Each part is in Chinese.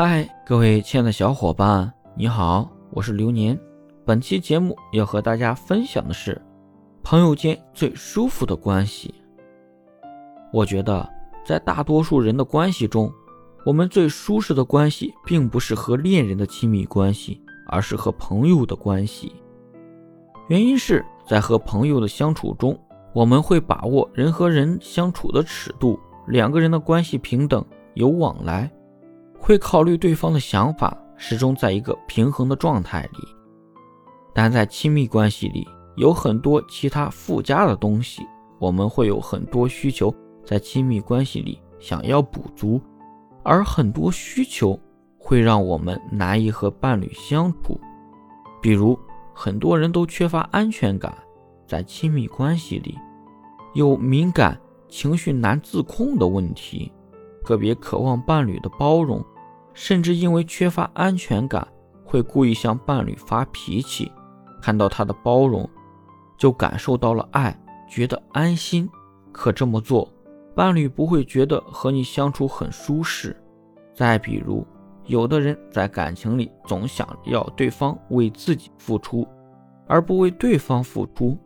嗨，各位亲爱的小伙伴，你好，我是流年。本期节目要和大家分享的是朋友间最舒服的关系。我觉得，在大多数人的关系中，我们最舒适的关系，并不是和恋人的亲密关系，而是和朋友的关系。原因是在和朋友的相处中，我们会把握人和人相处的尺度，两个人的关系平等，有往来。会考虑对方的想法，始终在一个平衡的状态里。但在亲密关系里，有很多其他附加的东西，我们会有很多需求在亲密关系里想要补足，而很多需求会让我们难以和伴侣相处。比如，很多人都缺乏安全感，在亲密关系里有敏感、情绪难自控的问题。特别渴望伴侣的包容，甚至因为缺乏安全感，会故意向伴侣发脾气。看到他的包容，就感受到了爱，觉得安心。可这么做，伴侣不会觉得和你相处很舒适。再比如，有的人在感情里总想要对方为自己付出，而不为对方付出，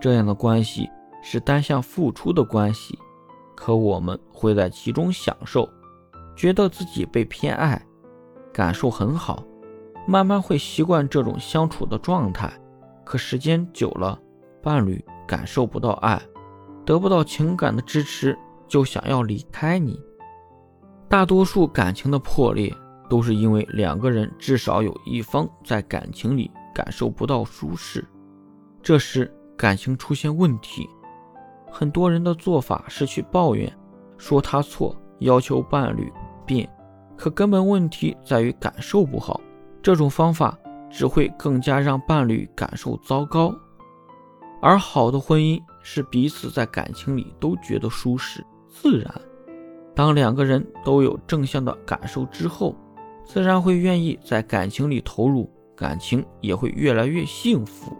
这样的关系是单向付出的关系。可我们会在其中享受，觉得自己被偏爱，感受很好，慢慢会习惯这种相处的状态。可时间久了，伴侣感受不到爱，得不到情感的支持，就想要离开你。大多数感情的破裂，都是因为两个人至少有一方在感情里感受不到舒适，这时感情出现问题。很多人的做法是去抱怨，说他错，要求伴侣变，可根本问题在于感受不好。这种方法只会更加让伴侣感受糟糕。而好的婚姻是彼此在感情里都觉得舒适自然。当两个人都有正向的感受之后，自然会愿意在感情里投入，感情也会越来越幸福。